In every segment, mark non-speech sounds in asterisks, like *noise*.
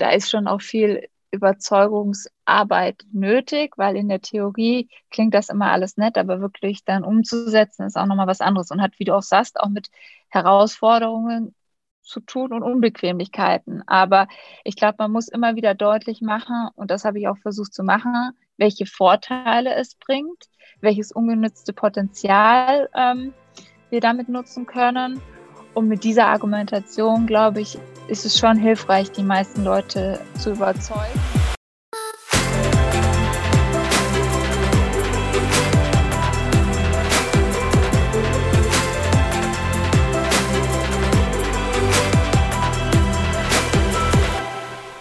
da ist schon auch viel Überzeugungsarbeit nötig, weil in der Theorie klingt das immer alles nett, aber wirklich dann umzusetzen ist auch nochmal was anderes und hat, wie du auch sagst, auch mit Herausforderungen zu tun und Unbequemlichkeiten. Aber ich glaube, man muss immer wieder deutlich machen, und das habe ich auch versucht zu machen, welche Vorteile es bringt, welches ungenützte Potenzial ähm, wir damit nutzen können. Und mit dieser Argumentation, glaube ich, ist es schon hilfreich, die meisten Leute zu überzeugen.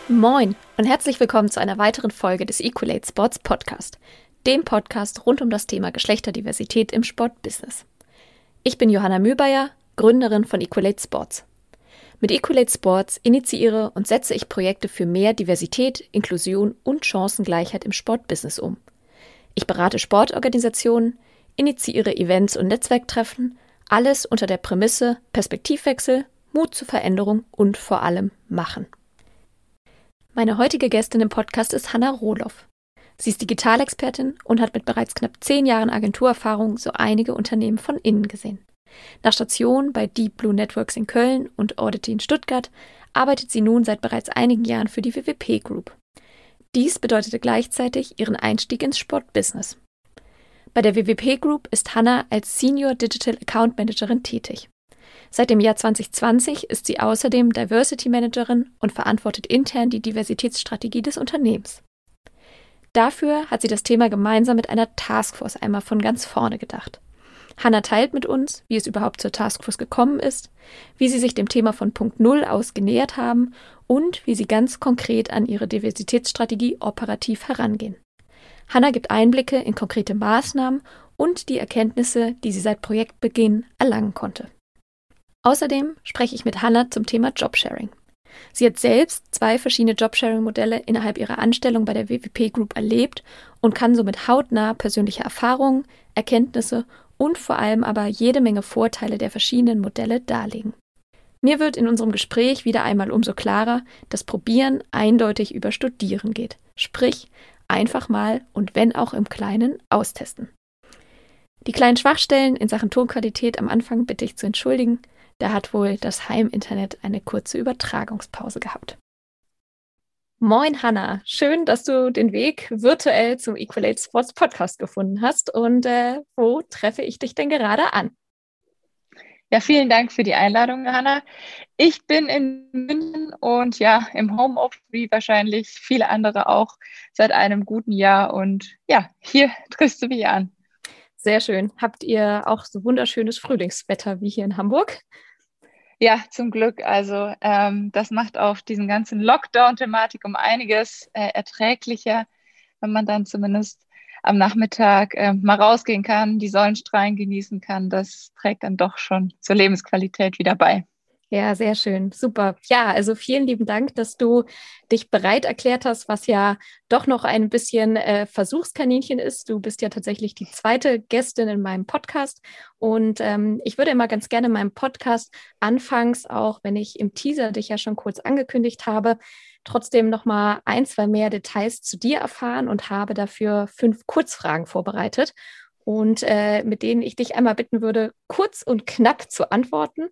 Moin und herzlich willkommen zu einer weiteren Folge des Equalate Sports Podcast, dem Podcast rund um das Thema Geschlechterdiversität im Sportbusiness. Ich bin Johanna Mühlbayer, Gründerin von Equalate Sports. Mit Equalate Sports initiiere und setze ich Projekte für mehr Diversität, Inklusion und Chancengleichheit im Sportbusiness um. Ich berate Sportorganisationen, initiiere Events und Netzwerktreffen, alles unter der Prämisse Perspektivwechsel, Mut zur Veränderung und vor allem Machen. Meine heutige Gästin im Podcast ist Hanna Rohloff. Sie ist Digitalexpertin und hat mit bereits knapp zehn Jahren Agenturerfahrung so einige Unternehmen von innen gesehen. Nach Station bei Deep Blue Networks in Köln und Audity in Stuttgart arbeitet sie nun seit bereits einigen Jahren für die WWP Group. Dies bedeutete gleichzeitig ihren Einstieg ins Sportbusiness. Bei der WWP Group ist Hannah als Senior Digital Account Managerin tätig. Seit dem Jahr 2020 ist sie außerdem Diversity Managerin und verantwortet intern die Diversitätsstrategie des Unternehmens. Dafür hat sie das Thema gemeinsam mit einer Taskforce einmal von ganz vorne gedacht. Hanna teilt mit uns, wie es überhaupt zur Taskforce gekommen ist, wie sie sich dem Thema von Punkt Null aus genähert haben und wie sie ganz konkret an ihre Diversitätsstrategie operativ herangehen. Hanna gibt Einblicke in konkrete Maßnahmen und die Erkenntnisse, die sie seit Projektbeginn erlangen konnte. Außerdem spreche ich mit Hanna zum Thema Jobsharing. Sie hat selbst zwei verschiedene Jobsharing-Modelle innerhalb ihrer Anstellung bei der WWP Group erlebt und kann somit hautnah persönliche Erfahrungen, Erkenntnisse und vor allem aber jede Menge Vorteile der verschiedenen Modelle darlegen. Mir wird in unserem Gespräch wieder einmal umso klarer, dass Probieren eindeutig über Studieren geht. Sprich, einfach mal und wenn auch im Kleinen austesten. Die kleinen Schwachstellen in Sachen Tonqualität am Anfang bitte ich zu entschuldigen. Da hat wohl das Heiminternet eine kurze Übertragungspause gehabt. Moin Hanna, schön, dass du den Weg virtuell zum Equalate Sports Podcast gefunden hast. Und äh, wo treffe ich dich denn gerade an? Ja, vielen Dank für die Einladung, Hanna. Ich bin in München und ja, im Homeoffice, wie wahrscheinlich viele andere auch, seit einem guten Jahr. Und ja, hier *laughs* triffst du mich an. Sehr schön. Habt ihr auch so wunderschönes Frühlingswetter wie hier in Hamburg? Ja, zum Glück. Also ähm, das macht auch diesen ganzen Lockdown-Thematik um einiges äh, erträglicher, wenn man dann zumindest am Nachmittag äh, mal rausgehen kann, die Sonnenstrahlen genießen kann. Das trägt dann doch schon zur Lebensqualität wieder bei. Ja, sehr schön. Super. Ja, also vielen lieben Dank, dass du dich bereit erklärt hast, was ja doch noch ein bisschen äh, Versuchskaninchen ist. Du bist ja tatsächlich die zweite Gästin in meinem Podcast. Und ähm, ich würde immer ganz gerne in meinem Podcast anfangs, auch wenn ich im Teaser dich ja schon kurz angekündigt habe, trotzdem noch mal ein, zwei mehr Details zu dir erfahren und habe dafür fünf Kurzfragen vorbereitet und äh, mit denen ich dich einmal bitten würde, kurz und knapp zu antworten.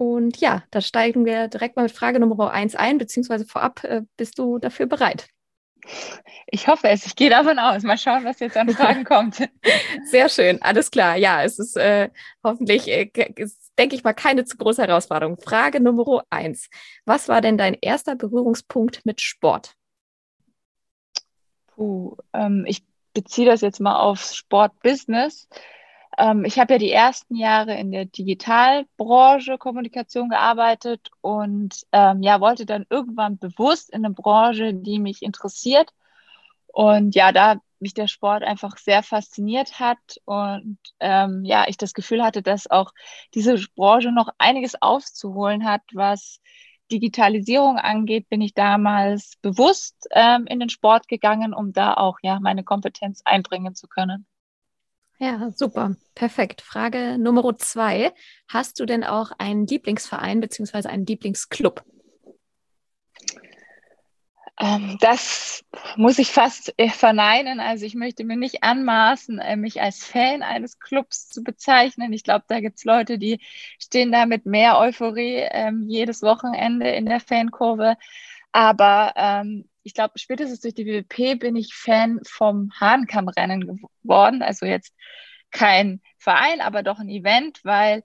Und ja, da steigen wir direkt mal mit Frage Nummer eins ein, beziehungsweise vorab, äh, bist du dafür bereit? Ich hoffe es. Ich gehe davon aus. Mal schauen, was jetzt an *laughs* Fragen kommt. Sehr schön. Alles klar. Ja, es ist äh, hoffentlich, äh, ist, denke ich mal, keine zu große Herausforderung. Frage Nummer eins. Was war denn dein erster Berührungspunkt mit Sport? Puh, ähm, ich beziehe das jetzt mal aufs Sportbusiness. Ähm, ich habe ja die ersten Jahre in der Digitalbranche Kommunikation gearbeitet und ähm, ja, wollte dann irgendwann bewusst in eine Branche, die mich interessiert. Und ja, da mich der Sport einfach sehr fasziniert hat und ähm, ja, ich das Gefühl hatte, dass auch diese Branche noch einiges aufzuholen hat, was Digitalisierung angeht, bin ich damals bewusst ähm, in den Sport gegangen, um da auch ja meine Kompetenz einbringen zu können. Ja, super. Perfekt. Frage Nummer zwei. Hast du denn auch einen Lieblingsverein beziehungsweise einen Lieblingsclub? Ähm, das muss ich fast äh, verneinen. Also ich möchte mir nicht anmaßen, äh, mich als Fan eines Clubs zu bezeichnen. Ich glaube, da gibt es Leute, die stehen da mit mehr Euphorie ähm, jedes Wochenende in der Fankurve. Aber ähm, ich glaube, spätestens durch die WWP bin ich Fan vom Hahnkammrennen geworden. Also jetzt kein Verein, aber doch ein Event, weil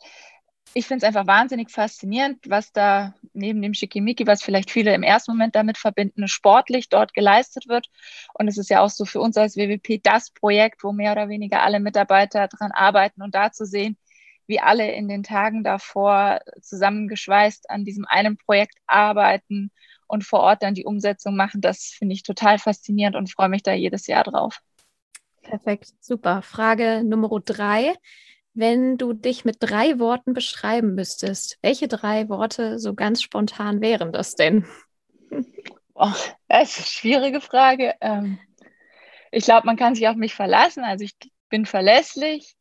ich finde es einfach wahnsinnig faszinierend, was da neben dem Schickimicki, was vielleicht viele im ersten Moment damit verbinden, sportlich dort geleistet wird. Und es ist ja auch so für uns als WWP das Projekt, wo mehr oder weniger alle Mitarbeiter dran arbeiten und da zu sehen, wie alle in den Tagen davor zusammengeschweißt an diesem einen Projekt arbeiten und vor Ort dann die Umsetzung machen, das finde ich total faszinierend und freue mich da jedes Jahr drauf. Perfekt, super. Frage Nummer drei. Wenn du dich mit drei Worten beschreiben müsstest, welche drei Worte so ganz spontan wären das denn? Oh, das ist eine schwierige Frage. Ähm, ich glaube, man kann sich auf mich verlassen. Also ich bin verlässlich.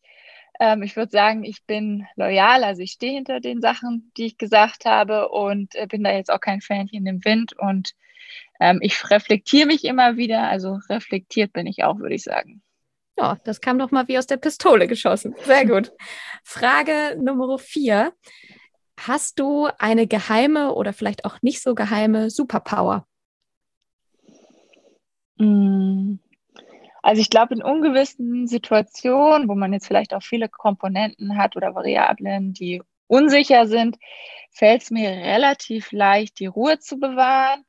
Ähm, ich würde sagen, ich bin loyal. Also ich stehe hinter den Sachen, die ich gesagt habe und äh, bin da jetzt auch kein Fähnchen im Wind. Und ähm, ich reflektiere mich immer wieder. Also reflektiert bin ich auch, würde ich sagen. Ja, das kam doch mal wie aus der Pistole geschossen. Sehr *laughs* gut. Frage Nummer vier. Hast du eine geheime oder vielleicht auch nicht so geheime Superpower? Mm. Also ich glaube, in ungewissen Situationen, wo man jetzt vielleicht auch viele Komponenten hat oder Variablen, die unsicher sind, fällt es mir relativ leicht, die Ruhe zu bewahren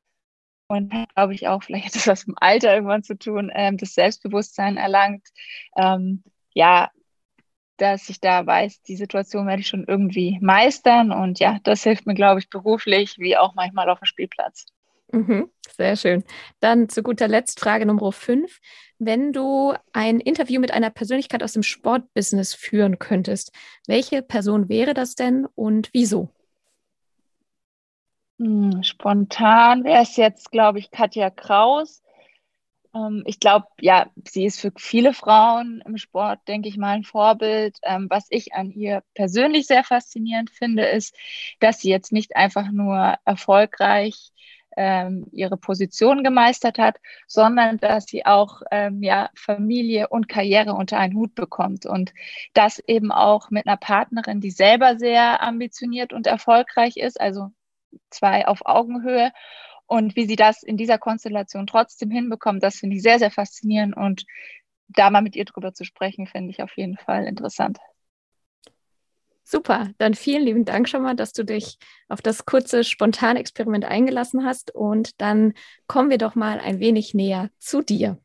und glaube ich auch, vielleicht *laughs* hat das was mit dem Alter irgendwann zu tun, ähm, das Selbstbewusstsein erlangt. Ähm, ja, dass ich da weiß, die Situation werde ich schon irgendwie meistern. Und ja, das hilft mir, glaube ich, beruflich wie auch manchmal auf dem Spielplatz. Mhm, sehr schön. Dann zu guter Letzt Frage Nummer 5. Wenn du ein Interview mit einer Persönlichkeit aus dem Sportbusiness führen könntest, welche Person wäre das denn und wieso? Hm, spontan wäre es jetzt, glaube ich, Katja Kraus. Ähm, ich glaube, ja, sie ist für viele Frauen im Sport, denke ich mal, ein Vorbild. Ähm, was ich an ihr persönlich sehr faszinierend finde, ist, dass sie jetzt nicht einfach nur erfolgreich ähm, ihre Position gemeistert hat, sondern dass sie auch ähm, ja, Familie und Karriere unter einen Hut bekommt. Und das eben auch mit einer Partnerin, die selber sehr ambitioniert und erfolgreich ist, also zwei auf Augenhöhe. Und wie sie das in dieser Konstellation trotzdem hinbekommen, das finde ich sehr, sehr faszinierend. Und da mal mit ihr drüber zu sprechen, finde ich auf jeden Fall interessant. Super, dann vielen lieben Dank schon mal, dass du dich auf das kurze Spontanexperiment eingelassen hast. Und dann kommen wir doch mal ein wenig näher zu dir.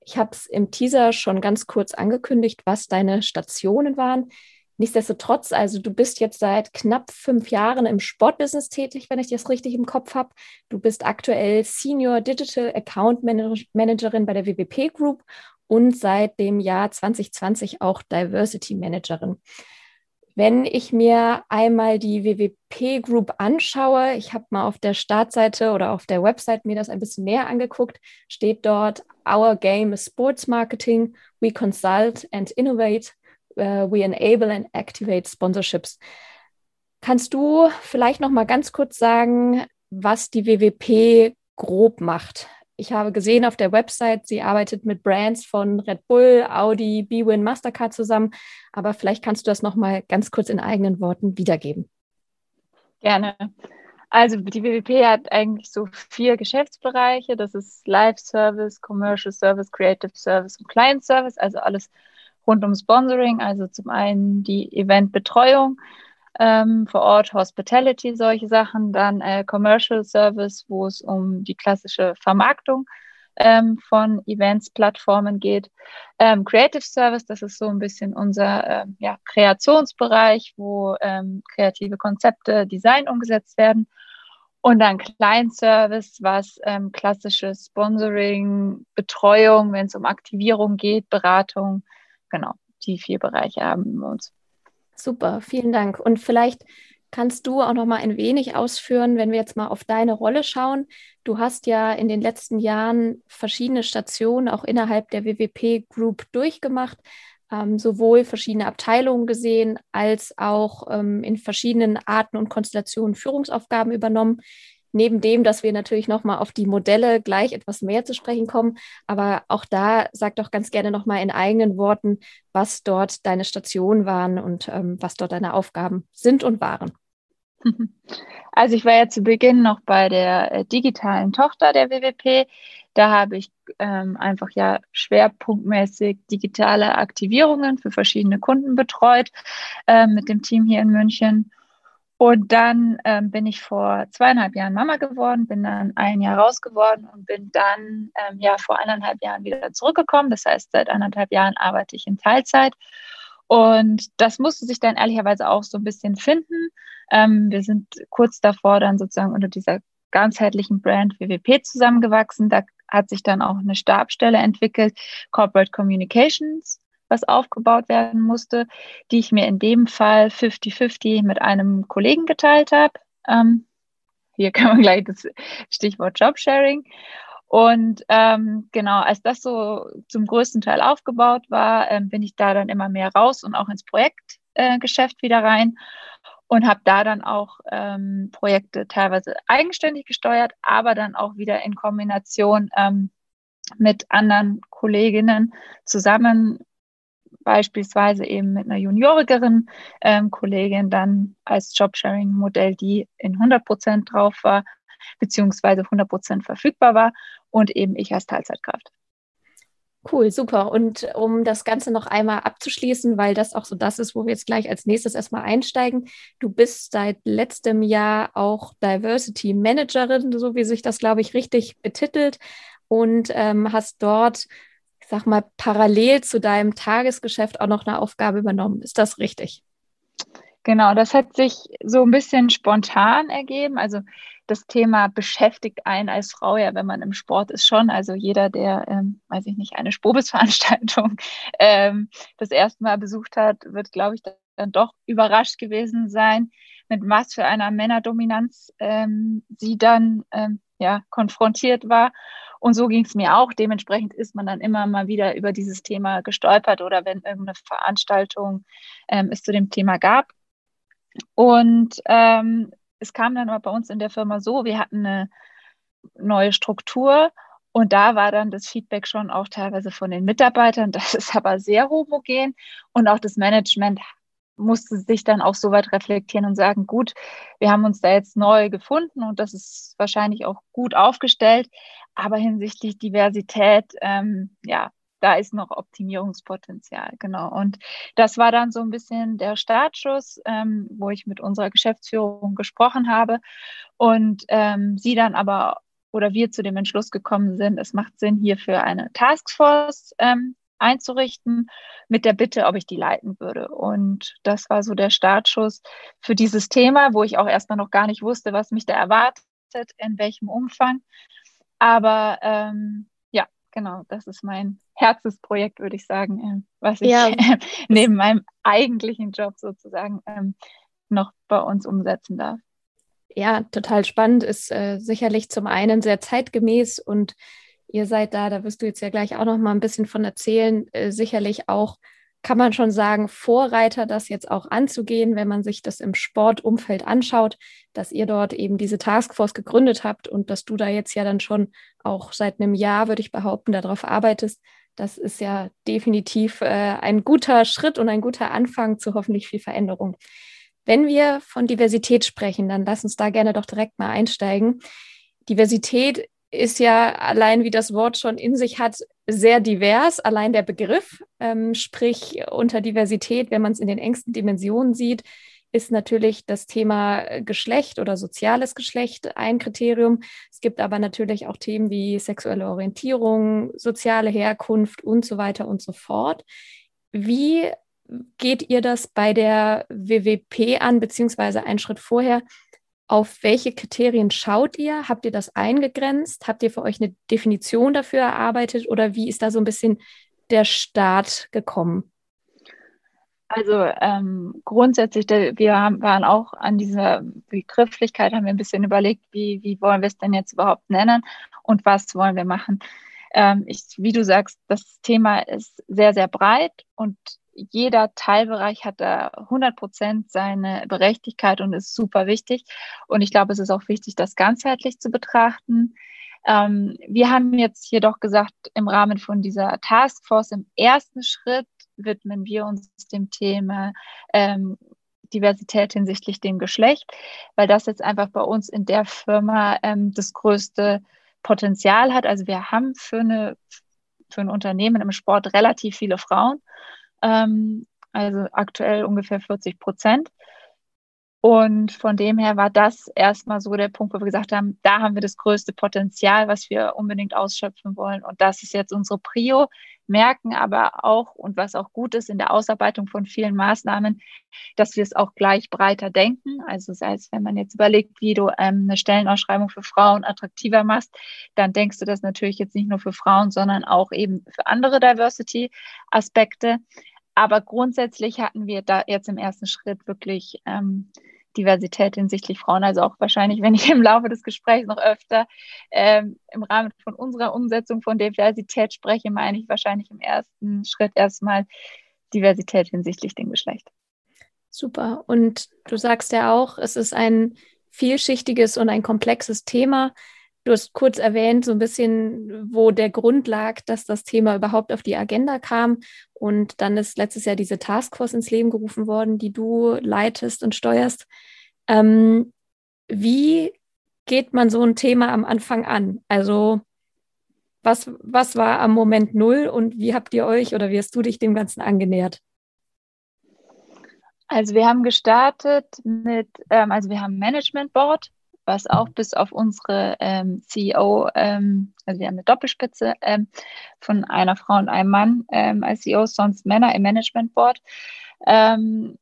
Ich habe es im Teaser schon ganz kurz angekündigt, was deine Stationen waren. Nichtsdestotrotz, also du bist jetzt seit knapp fünf Jahren im Sportbusiness tätig, wenn ich das richtig im Kopf habe. Du bist aktuell Senior Digital Account Managerin bei der WWP Group und seit dem Jahr 2020 auch Diversity Managerin. Wenn ich mir einmal die WWP Group anschaue, ich habe mal auf der Startseite oder auf der Website mir das ein bisschen näher angeguckt, steht dort Our Game is Sports Marketing. We consult and innovate uh, we enable and activate sponsorships. Kannst du vielleicht noch mal ganz kurz sagen, was die WWP grob macht? Ich habe gesehen auf der Website, sie arbeitet mit Brands von Red Bull, Audi, BWin, Mastercard zusammen. Aber vielleicht kannst du das noch mal ganz kurz in eigenen Worten wiedergeben. Gerne. Also die WWP hat eigentlich so vier Geschäftsbereiche. Das ist Live Service, Commercial Service, Creative Service und Client Service. Also alles rund um Sponsoring, also zum einen die Eventbetreuung ähm, vor Ort, Hospitality, solche Sachen, dann äh, Commercial Service, wo es um die klassische Vermarktung ähm, von Events, Plattformen geht. Ähm, Creative Service, das ist so ein bisschen unser äh, ja, Kreationsbereich, wo ähm, kreative Konzepte, Design umgesetzt werden. Und dann Client Service, was ähm, klassisches Sponsoring, Betreuung, wenn es um Aktivierung geht, Beratung, genau, die vier Bereiche haben wir uns. Super, vielen Dank. Und vielleicht kannst du auch noch mal ein wenig ausführen, wenn wir jetzt mal auf deine Rolle schauen. Du hast ja in den letzten Jahren verschiedene Stationen auch innerhalb der WWP Group durchgemacht, ähm, sowohl verschiedene Abteilungen gesehen, als auch ähm, in verschiedenen Arten und Konstellationen Führungsaufgaben übernommen. Neben dem, dass wir natürlich nochmal auf die Modelle gleich etwas mehr zu sprechen kommen. Aber auch da sag doch ganz gerne nochmal in eigenen Worten, was dort deine Stationen waren und ähm, was dort deine Aufgaben sind und waren. *laughs* Also ich war ja zu Beginn noch bei der äh, digitalen Tochter der WWP. Da habe ich ähm, einfach ja schwerpunktmäßig digitale Aktivierungen für verschiedene Kunden betreut äh, mit dem Team hier in München. Und dann ähm, bin ich vor zweieinhalb Jahren Mama geworden, bin dann ein Jahr raus geworden und bin dann ähm, ja vor eineinhalb Jahren wieder zurückgekommen. Das heißt, seit eineinhalb Jahren arbeite ich in Teilzeit. Und das musste sich dann ehrlicherweise auch so ein bisschen finden. Ähm, wir sind kurz davor dann sozusagen unter dieser ganzheitlichen Brand WWP zusammengewachsen. Da hat sich dann auch eine Stabstelle entwickelt, Corporate Communications was aufgebaut werden musste, die ich mir in dem Fall 50-50 mit einem Kollegen geteilt habe. Ähm, hier *laughs* kann man gleich das Stichwort Jobsharing. Und ähm, genau, als das so zum größten Teil aufgebaut war, ähm, bin ich da dann immer mehr raus und auch ins Projektgeschäft äh, wieder rein und habe da dann auch ähm, Projekte teilweise eigenständig gesteuert, aber dann auch wieder in Kombination ähm, mit anderen Kolleginnen zusammen beispielsweise eben mit einer juniorigeren ähm, Kollegin dann als Jobsharing-Modell, die in 100 Prozent drauf war, beziehungsweise 100 Prozent verfügbar war und eben ich als Teilzeitkraft. Cool, super. Und um das Ganze noch einmal abzuschließen, weil das auch so das ist, wo wir jetzt gleich als nächstes erstmal einsteigen. Du bist seit letztem Jahr auch Diversity Managerin, so wie sich das, glaube ich, richtig betitelt und ähm, hast dort sag mal, parallel zu deinem Tagesgeschäft auch noch eine Aufgabe übernommen. Ist das richtig? Genau, das hat sich so ein bisschen spontan ergeben. Also das Thema beschäftigt einen als Frau ja, wenn man im Sport ist schon. Also jeder, der, ähm, weiß ich nicht, eine Spobis-Veranstaltung *laughs* ähm, das erste Mal besucht hat, wird, glaube ich, dann doch überrascht gewesen sein, mit was für einer Männerdominanz ähm, sie dann ähm, ja, konfrontiert war. Und so ging es mir auch. Dementsprechend ist man dann immer mal wieder über dieses Thema gestolpert oder wenn irgendeine Veranstaltung ähm, es zu dem Thema gab. Und ähm, es kam dann aber bei uns in der Firma so, wir hatten eine neue Struktur und da war dann das Feedback schon auch teilweise von den Mitarbeitern, *laughs* das ist aber sehr homogen und auch das Management musste sich dann auch so weit reflektieren und sagen, gut, wir haben uns da jetzt neu gefunden und das ist wahrscheinlich auch gut aufgestellt, aber hinsichtlich Diversität, ähm, ja, da ist noch Optimierungspotenzial, genau. Und das war dann so ein bisschen der Startschuss, ähm, wo ich mit unserer Geschäftsführung gesprochen habe und ähm, sie dann aber oder wir zu dem Entschluss gekommen sind, es macht Sinn, hierfür eine Taskforce ähm, einzurichten, mit der Bitte, ob ich die leiten würde. Und das war so der Startschuss für dieses Thema, wo ich auch erstmal noch gar nicht wusste, was mich da erwartet, in welchem Umfang. Aber ähm, ja, genau, das ist mein Herzensprojekt, würde ich sagen, äh, was ich ja. *laughs* neben meinem eigentlichen Job sozusagen ähm, noch bei uns umsetzen darf. Ja, total spannend, ist äh, sicherlich zum einen sehr zeitgemäß und Ihr seid da, da wirst du jetzt ja gleich auch noch mal ein bisschen von erzählen, äh, sicherlich auch, kann man schon sagen, Vorreiter, das jetzt auch anzugehen, wenn man sich das im Sportumfeld anschaut, dass ihr dort eben diese Taskforce gegründet habt und dass du da jetzt ja dann schon auch seit einem Jahr, würde ich behaupten, darauf arbeitest. Das ist ja definitiv äh, ein guter Schritt und ein guter Anfang zu hoffentlich viel Veränderung. Wenn wir von Diversität sprechen, dann lass uns da gerne doch direkt mal einsteigen. Diversität ist ja allein, wie das Wort schon in sich hat, sehr divers. Allein der Begriff, ähm, sprich unter Diversität, wenn man es in den engsten Dimensionen sieht, ist natürlich das Thema Geschlecht oder soziales Geschlecht ein Kriterium. Es gibt aber natürlich auch Themen wie sexuelle Orientierung, soziale Herkunft und so weiter und so fort. Wie geht ihr das bei der WWP an, beziehungsweise einen Schritt vorher? Auf welche Kriterien schaut ihr? Habt ihr das eingegrenzt? Habt ihr für euch eine Definition dafür erarbeitet oder wie ist da so ein bisschen der Start gekommen? Also ähm, grundsätzlich, wir haben, waren auch an dieser Begrifflichkeit, haben wir ein bisschen überlegt, wie, wie wollen wir es denn jetzt überhaupt nennen und was wollen wir machen. Ähm, ich, wie du sagst, das Thema ist sehr, sehr breit und jeder Teilbereich hat da 100 Prozent seine Berechtigkeit und ist super wichtig. Und ich glaube, es ist auch wichtig, das ganzheitlich zu betrachten. Ähm, wir haben jetzt jedoch gesagt, im Rahmen von dieser Taskforce im ersten Schritt widmen wir uns dem Thema ähm, Diversität hinsichtlich dem Geschlecht, weil das jetzt einfach bei uns in der Firma ähm, das größte Potenzial hat. Also wir haben für, eine, für ein Unternehmen im Sport relativ viele Frauen, ähm, also aktuell ungefähr 40 Prozent. Und von dem her war das erstmal so der Punkt, wo wir gesagt haben, da haben wir das größte Potenzial, was wir unbedingt ausschöpfen wollen. Und das ist jetzt unsere Prio, merken aber auch, und was auch gut ist in der Ausarbeitung von vielen Maßnahmen, dass wir es auch gleich breiter denken. Also sei es, wenn man jetzt überlegt, wie du ähm, eine Stellenausschreibung für Frauen attraktiver machst, dann denkst du das natürlich jetzt nicht nur für Frauen, sondern auch eben für andere Diversity-Aspekte. Aber grundsätzlich hatten wir da jetzt im ersten Schritt wirklich ähm, Diversität hinsichtlich Frauen, also auch wahrscheinlich, wenn ich im Laufe des Gesprächs noch öfter ähm, im Rahmen von unserer Umsetzung von Diversität spreche, meine ich wahrscheinlich im ersten Schritt erstmal Diversität hinsichtlich dem Geschlecht. Super. Und du sagst ja auch, es ist ein vielschichtiges und ein komplexes Thema. Du hast kurz erwähnt, so ein bisschen, wo der Grund lag, dass das Thema überhaupt auf die Agenda kam. Und dann ist letztes Jahr diese Taskforce ins Leben gerufen worden, die du leitest und steuerst. Ähm, wie geht man so ein Thema am Anfang an? Also was, was war am Moment Null und wie habt ihr euch oder wie hast du dich dem Ganzen angenähert? Also wir haben gestartet mit, ähm, also wir haben Management Board, was auch mhm. bis auf unsere ähm, CEO, ähm, also wir haben eine Doppelspitze ähm, von einer Frau und einem Mann ähm, als CEO, sonst Männer im Management Board, ähm,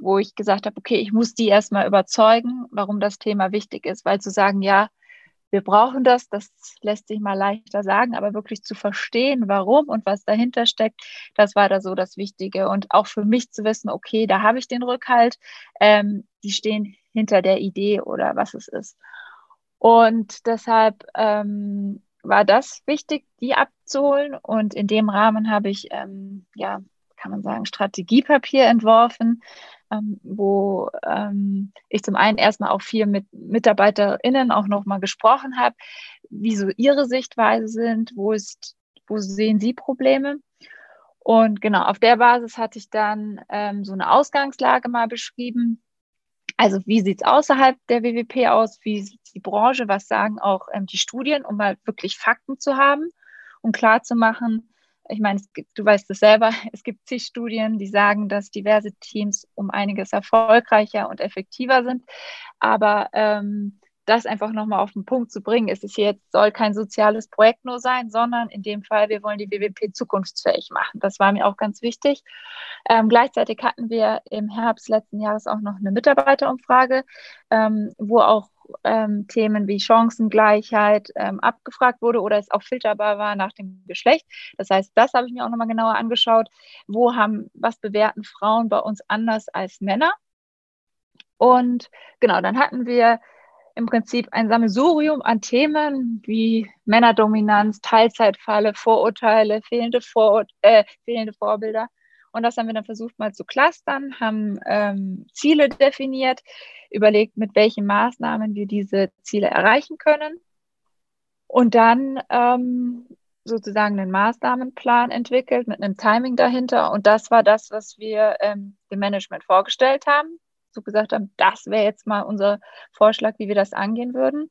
wo ich gesagt habe, okay, ich muss die erstmal überzeugen, warum das Thema wichtig ist, weil zu sagen, ja, wir brauchen das, das lässt sich mal leichter sagen, aber wirklich zu verstehen, warum und was dahinter steckt, das war da so das Wichtige. Und auch für mich zu wissen, okay, da habe ich den Rückhalt, ähm, die stehen hinter der Idee oder was es ist. Und deshalb ähm, war das wichtig, die abzuholen. Und in dem Rahmen habe ich, ähm, ja, kann man sagen, Strategiepapier entworfen, ähm, wo ähm, ich zum einen erstmal auch viel mit MitarbeiterInnen auch nochmal gesprochen habe, wie so ihre Sichtweise sind, wo ist, wo sehen sie Probleme. Und genau, auf der Basis hatte ich dann ähm, so eine Ausgangslage mal beschrieben, also wie sieht es außerhalb der WWP aus? Wie sieht die Branche? Was sagen auch ähm, die Studien, um mal wirklich Fakten zu haben und klar zu machen, ich meine, du weißt es selber, *laughs* es gibt zig Studien, die sagen, dass diverse Teams um einiges erfolgreicher und effektiver sind. Aber ähm, das einfach nochmal auf den Punkt zu bringen. Es ist jetzt, soll kein soziales Projekt nur sein, sondern in dem Fall, wir wollen die WWP zukunftsfähig machen. Das war mir auch ganz wichtig. Ähm, gleichzeitig hatten wir im Herbst letzten Jahres auch noch eine Mitarbeiterumfrage, ähm, wo auch ähm, Themen wie Chancengleichheit ähm, abgefragt wurde oder es auch filterbar war nach dem Geschlecht. Das heißt, das habe ich mir auch nochmal genauer angeschaut. Wo haben, was bewerten Frauen bei uns anders als Männer? Und genau, dann hatten wir im Prinzip ein Sammelsurium an Themen wie Männerdominanz, Teilzeitfalle, Vorurteile, fehlende, Vorur äh, fehlende Vorbilder. Und das haben wir dann versucht mal zu clustern, haben ähm, Ziele definiert, überlegt, mit welchen Maßnahmen wir diese Ziele erreichen können. Und dann ähm, sozusagen einen Maßnahmenplan entwickelt mit einem Timing dahinter. Und das war das, was wir ähm, dem Management vorgestellt haben so gesagt haben, das wäre jetzt mal unser Vorschlag, wie wir das angehen würden.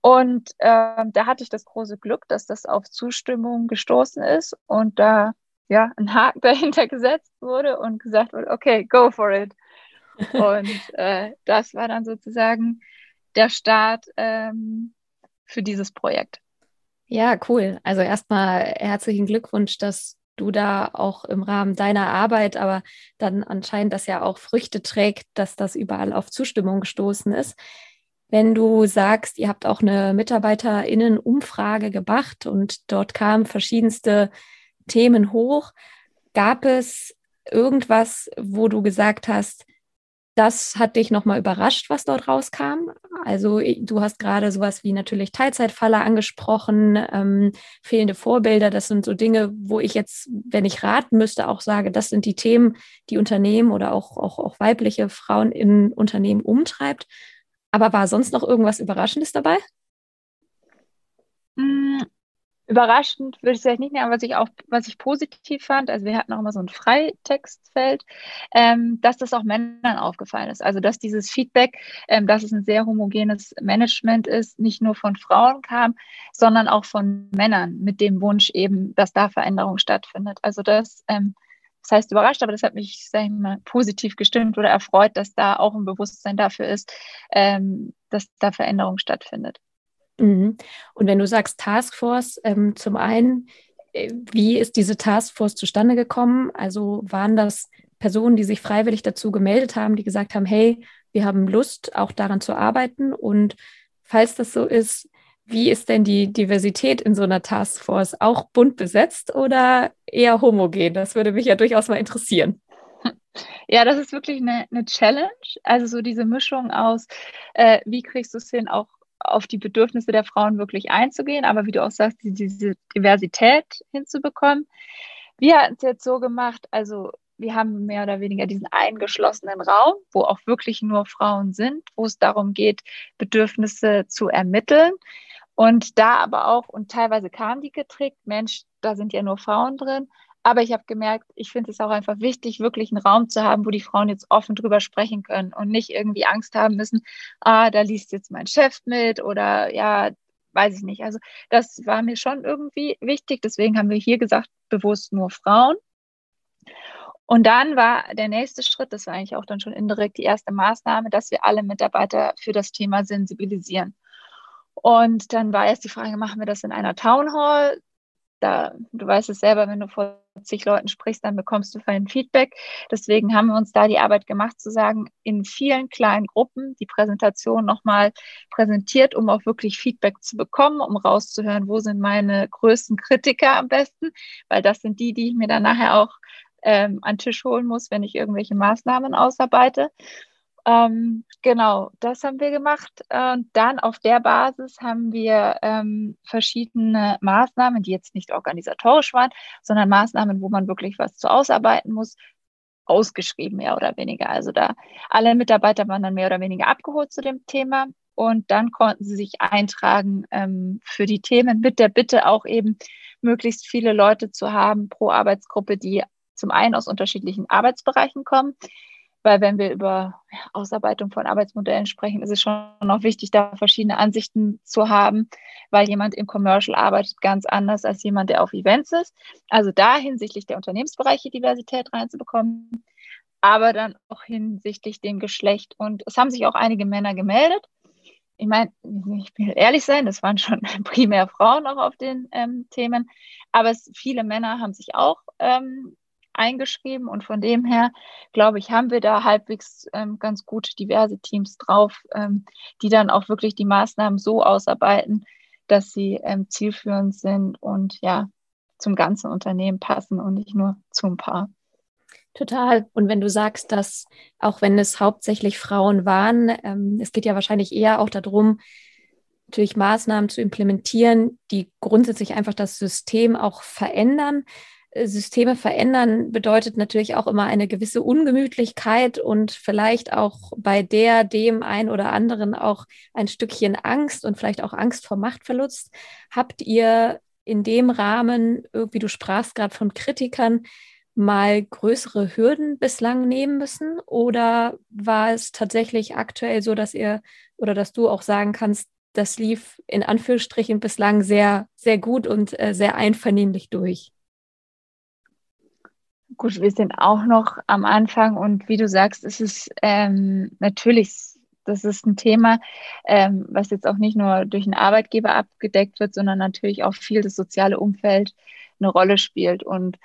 Und äh, da hatte ich das große Glück, dass das auf Zustimmung gestoßen ist und da ja ein Haken *laughs* dahinter gesetzt wurde und gesagt wurde, okay, go for it. und *laughs* äh, das war dann sozusagen der Start ähm, für dieses Projekt. Ja, cool. Also erstmal herzlichen Glückwunsch, dass du da auch im Rahmen deiner Arbeit, aber dann anscheinend das ja auch Früchte trägt, dass das überall auf Zustimmung gestoßen ist. Wenn du sagst, ihr habt auch eine Mitarbeiterinnenumfrage gemacht und dort kamen verschiedenste Themen hoch, gab es irgendwas, wo du gesagt hast, das hat dich nochmal überrascht, was dort rauskam? Also du hast gerade sowas wie natürlich Teilzeitfalle angesprochen, ähm, fehlende Vorbilder. Das sind so Dinge, wo ich jetzt, wenn ich raten müsste, auch sage, das sind die Themen, die Unternehmen oder auch, auch, auch weibliche Frauen in Unternehmen umtreibt. Aber war sonst noch irgendwas Überraschendes dabei? Überraschend würde ich es vielleicht nicht nennen, aber was ich auch, was ich positiv fand, also wir hatten auch immer so ein Freitextfeld, ähm, dass das auch Männern aufgefallen ist. Also dass dieses Feedback, ähm, dass es ein sehr homogenes Management ist, nicht nur von Frauen kam, sondern auch von Männern mit dem Wunsch eben, dass da Veränderung stattfindet. Also das, ähm, das heißt überrascht, aber das hat mich, sag ich mal, positiv gestimmt oder erfreut, dass da auch ein Bewusstsein dafür ist, ähm, dass da Veränderung stattfindet. Mhm. Und wenn du sagst Taskforce, ähm, zum einen, äh, wie ist diese Taskforce zustande gekommen? Also waren das Personen, die sich freiwillig dazu gemeldet haben, die gesagt haben, hey, wir haben Lust, auch daran zu arbeiten? Und falls das so ist, wie ist denn die Diversität in so einer Taskforce? Auch bunt besetzt oder eher homogen? Das würde mich ja durchaus mal interessieren. Ja, das ist wirklich eine, eine Challenge. Also so diese Mischung aus, äh, wie kriegst du es hin, auch auf die Bedürfnisse der Frauen wirklich einzugehen, aber wie du auch sagst, diese Diversität hinzubekommen. Wir hatten es jetzt so gemacht, also wir haben mehr oder weniger diesen eingeschlossenen Raum, wo auch wirklich nur Frauen sind, wo es darum geht, Bedürfnisse zu ermitteln. Und da aber auch, und teilweise kamen die getrickt, Mensch, da sind ja nur Frauen drin, aber ich habe gemerkt, ich finde es auch einfach wichtig, wirklich einen Raum zu haben, wo die Frauen jetzt offen drüber sprechen können und nicht irgendwie Angst haben müssen, ah, da liest jetzt mein Chef mit oder ja, weiß ich nicht. Also das war mir schon irgendwie wichtig. Deswegen haben wir hier gesagt, bewusst nur Frauen. Und dann war der nächste Schritt, das war eigentlich auch dann schon indirekt die erste Maßnahme, dass wir alle Mitarbeiter für das Thema sensibilisieren. Und dann war erst die Frage, machen wir das in einer Town Hall? Da, du weißt es selber, wenn du vor zig Leuten sprichst, dann bekommst du ein Feedback. Deswegen haben wir uns da die Arbeit gemacht, zu sagen, in vielen kleinen Gruppen die Präsentation nochmal präsentiert, um auch wirklich Feedback zu bekommen, um rauszuhören, wo sind meine größten Kritiker am besten, weil das sind die, die ich mir dann nachher auch ähm, an den Tisch holen muss, wenn ich irgendwelche Maßnahmen ausarbeite. Ähm, genau, das haben wir gemacht. Und dann auf der Basis haben wir ähm, verschiedene Maßnahmen, die jetzt nicht organisatorisch waren, sondern Maßnahmen, wo man wirklich was zu ausarbeiten muss, ausgeschrieben, mehr oder weniger. Also da alle Mitarbeiter waren dann mehr oder weniger abgeholt zu dem Thema. Und dann konnten sie sich eintragen ähm, für die Themen mit der Bitte auch eben möglichst viele Leute zu haben pro Arbeitsgruppe, die zum einen aus unterschiedlichen Arbeitsbereichen kommen, weil wenn wir über Ausarbeitung von Arbeitsmodellen sprechen, ist es schon noch wichtig, da verschiedene Ansichten zu haben, weil jemand im Commercial arbeitet ganz anders als jemand, der auf Events ist. Also da hinsichtlich der Unternehmensbereiche Diversität reinzubekommen, aber dann auch hinsichtlich dem Geschlecht. Und es haben sich auch einige Männer gemeldet. Ich meine, ich will ehrlich sein, das waren schon *laughs* primär Frauen auch auf den ähm, Themen, aber es, viele Männer haben sich auch ähm, eingeschrieben und von dem her, glaube ich, haben wir da halbwegs ähm, ganz gut diverse Teams drauf, ähm, die dann auch wirklich die Maßnahmen so ausarbeiten, dass sie ähm, zielführend sind und ja zum ganzen Unternehmen passen und nicht nur zum Paar. Total. Und wenn du sagst, dass auch wenn es hauptsächlich Frauen waren, ähm, es geht ja wahrscheinlich eher auch darum, natürlich Maßnahmen zu implementieren, die grundsätzlich einfach das System auch verändern. Systeme verändern bedeutet natürlich auch immer eine gewisse Ungemütlichkeit und vielleicht auch bei der, dem ein oder anderen auch ein Stückchen Angst und vielleicht auch Angst vor Machtverlust. Habt ihr in dem Rahmen, irgendwie du sprachst gerade von Kritikern, mal größere Hürden bislang nehmen müssen? Oder war es tatsächlich aktuell so, dass ihr oder dass du auch sagen kannst, das lief in Anführungsstrichen bislang sehr, sehr gut und äh, sehr einvernehmlich durch? Gut, wir sind auch noch am Anfang und wie du sagst, ist es ähm, natürlich, das ist ein Thema, ähm, was jetzt auch nicht nur durch einen Arbeitgeber abgedeckt wird, sondern natürlich auch viel das soziale Umfeld eine Rolle spielt. Und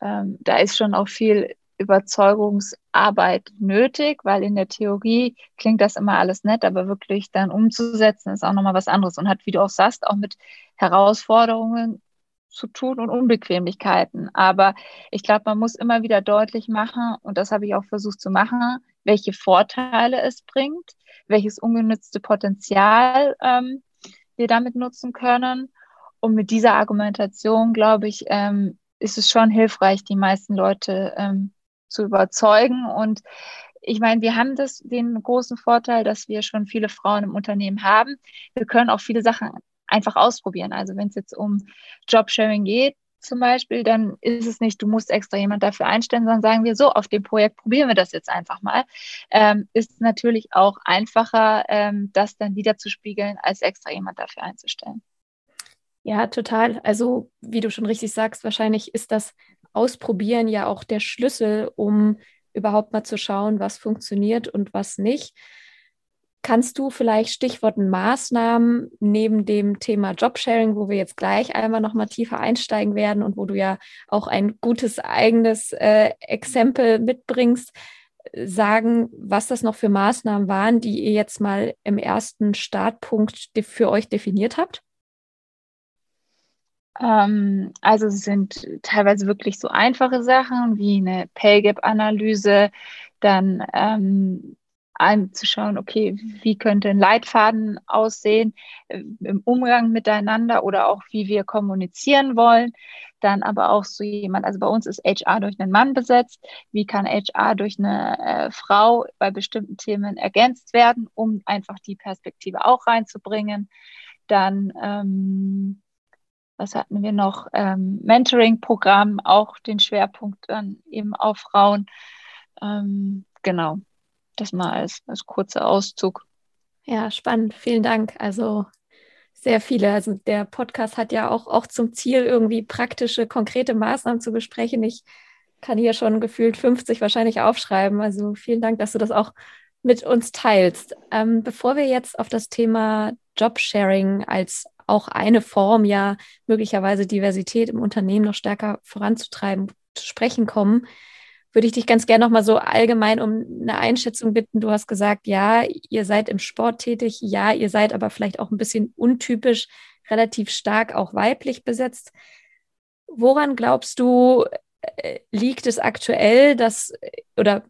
ähm, da ist schon auch viel Überzeugungsarbeit nötig, weil in der Theorie klingt das immer alles nett, aber wirklich dann umzusetzen ist auch nochmal was anderes und hat, wie du auch sagst, auch mit Herausforderungen zu tun und Unbequemlichkeiten. Aber ich glaube, man muss immer wieder deutlich machen, und das habe ich auch versucht zu machen, welche Vorteile es bringt, welches ungenützte Potenzial ähm, wir damit nutzen können. Und mit dieser Argumentation, glaube ich, ähm, ist es schon hilfreich, die meisten Leute ähm, zu überzeugen. Und ich meine, wir haben das, den großen Vorteil, dass wir schon viele Frauen im Unternehmen haben. Wir können auch viele Sachen einfach ausprobieren. Also wenn es jetzt um Jobsharing geht, zum Beispiel, dann ist es nicht, du musst extra jemand dafür einstellen, sondern sagen wir so, auf dem Projekt probieren wir das jetzt einfach mal. Ähm, ist natürlich auch einfacher, ähm, das dann wieder zu spiegeln, als extra jemand dafür einzustellen. Ja, total. Also, wie du schon richtig sagst, wahrscheinlich ist das Ausprobieren ja auch der Schlüssel, um überhaupt mal zu schauen, was funktioniert und was nicht. Kannst du vielleicht Stichworten Maßnahmen neben dem Thema Jobsharing, wo wir jetzt gleich einmal noch mal tiefer einsteigen werden und wo du ja auch ein gutes eigenes äh, Exempel mitbringst, sagen, was das noch für Maßnahmen waren, die ihr jetzt mal im ersten Startpunkt für euch definiert habt? Ähm, also es sind teilweise wirklich so einfache Sachen wie eine Pay Gap Analyse, dann ähm, anzuschauen, okay, wie könnte ein Leitfaden aussehen äh, im Umgang miteinander oder auch wie wir kommunizieren wollen. Dann aber auch so jemand, also bei uns ist HR durch einen Mann besetzt. Wie kann HR durch eine äh, Frau bei bestimmten Themen ergänzt werden, um einfach die Perspektive auch reinzubringen? Dann ähm, was hatten wir noch? Ähm, Mentoring-Programm, auch den Schwerpunkt dann eben auf Frauen. Ähm, genau, das mal als, als kurzer Auszug. Ja, spannend. Vielen Dank. Also sehr viele. Also der Podcast hat ja auch, auch zum Ziel, irgendwie praktische, konkrete Maßnahmen zu besprechen. Ich kann hier schon gefühlt 50 wahrscheinlich aufschreiben. Also vielen Dank, dass du das auch mit uns teilst. Ähm, bevor wir jetzt auf das Thema Jobsharing als auch eine Form, ja möglicherweise Diversität im Unternehmen noch stärker voranzutreiben, zu sprechen kommen, würde ich dich ganz gerne noch mal so allgemein um eine Einschätzung bitten. Du hast gesagt, ja, ihr seid im Sport tätig, ja, ihr seid aber vielleicht auch ein bisschen untypisch, relativ stark auch weiblich besetzt. Woran glaubst du, äh, liegt es aktuell, dass, oder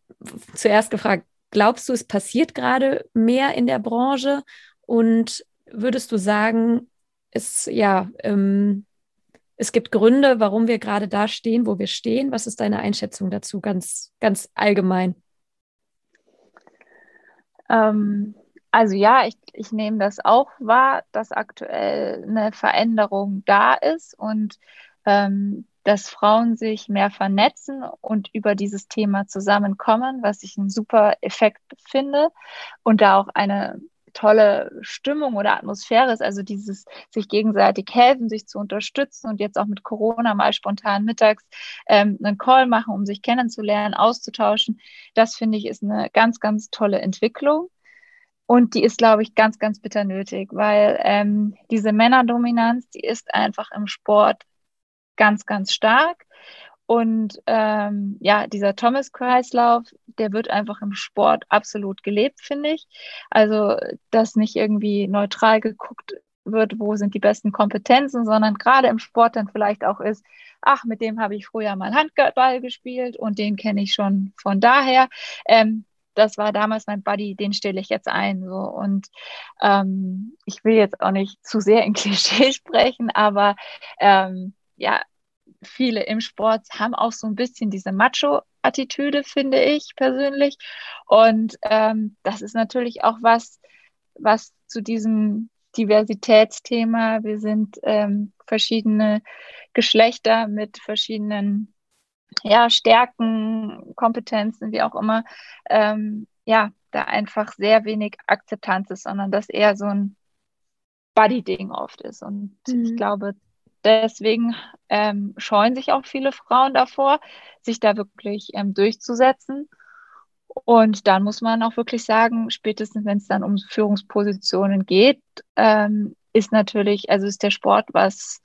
zuerst gefragt, glaubst du, es passiert gerade mehr in der Branche? Und würdest du sagen, es, ja, ähm, es gibt Gründe, warum wir gerade da stehen, wo wir stehen. Was ist deine Einschätzung dazu, ganz, ganz allgemein? Ähm, also ja, ich, ich nehme das auch wahr, dass aktuell eine Veränderung da ist und ähm, dass Frauen sich mehr vernetzen und über dieses Thema zusammenkommen, was ich einen super Effekt finde und da auch eine tolle Stimmung oder Atmosphäre ist, also dieses sich gegenseitig helfen, sich zu unterstützen und jetzt auch mit Corona mal spontan mittags ähm, einen Call machen, um sich kennenzulernen, auszutauschen, das finde ich ist eine ganz, ganz tolle Entwicklung. Und die ist, glaube ich, ganz, ganz bitter nötig, weil ähm, diese Männerdominanz, die ist einfach im Sport ganz, ganz stark. Und ähm, ja, dieser Thomas-Kreislauf, der wird einfach im Sport absolut gelebt, finde ich. Also, dass nicht irgendwie neutral geguckt wird, wo sind die besten Kompetenzen, sondern gerade im Sport dann vielleicht auch ist, ach, mit dem habe ich früher mal Handball gespielt und den kenne ich schon von daher. Ähm, das war damals mein Buddy, den stelle ich jetzt ein. So. Und ähm, ich will jetzt auch nicht zu sehr in Klischee sprechen, aber ähm, ja, viele im Sport haben auch so ein bisschen diese Macho-Attitüde, finde ich persönlich. Und ähm, das ist natürlich auch was, was zu diesem Diversitätsthema, wir sind ähm, verschiedene Geschlechter mit verschiedenen ja, Stärken, Kompetenzen, wie auch immer, ähm, ja, da einfach sehr wenig Akzeptanz ist, sondern dass eher so ein Buddy-Ding oft ist. Und mhm. ich glaube, Deswegen ähm, scheuen sich auch viele Frauen davor, sich da wirklich ähm, durchzusetzen. Und dann muss man auch wirklich sagen, spätestens wenn es dann um Führungspositionen geht, ähm, ist natürlich, also ist der Sport, was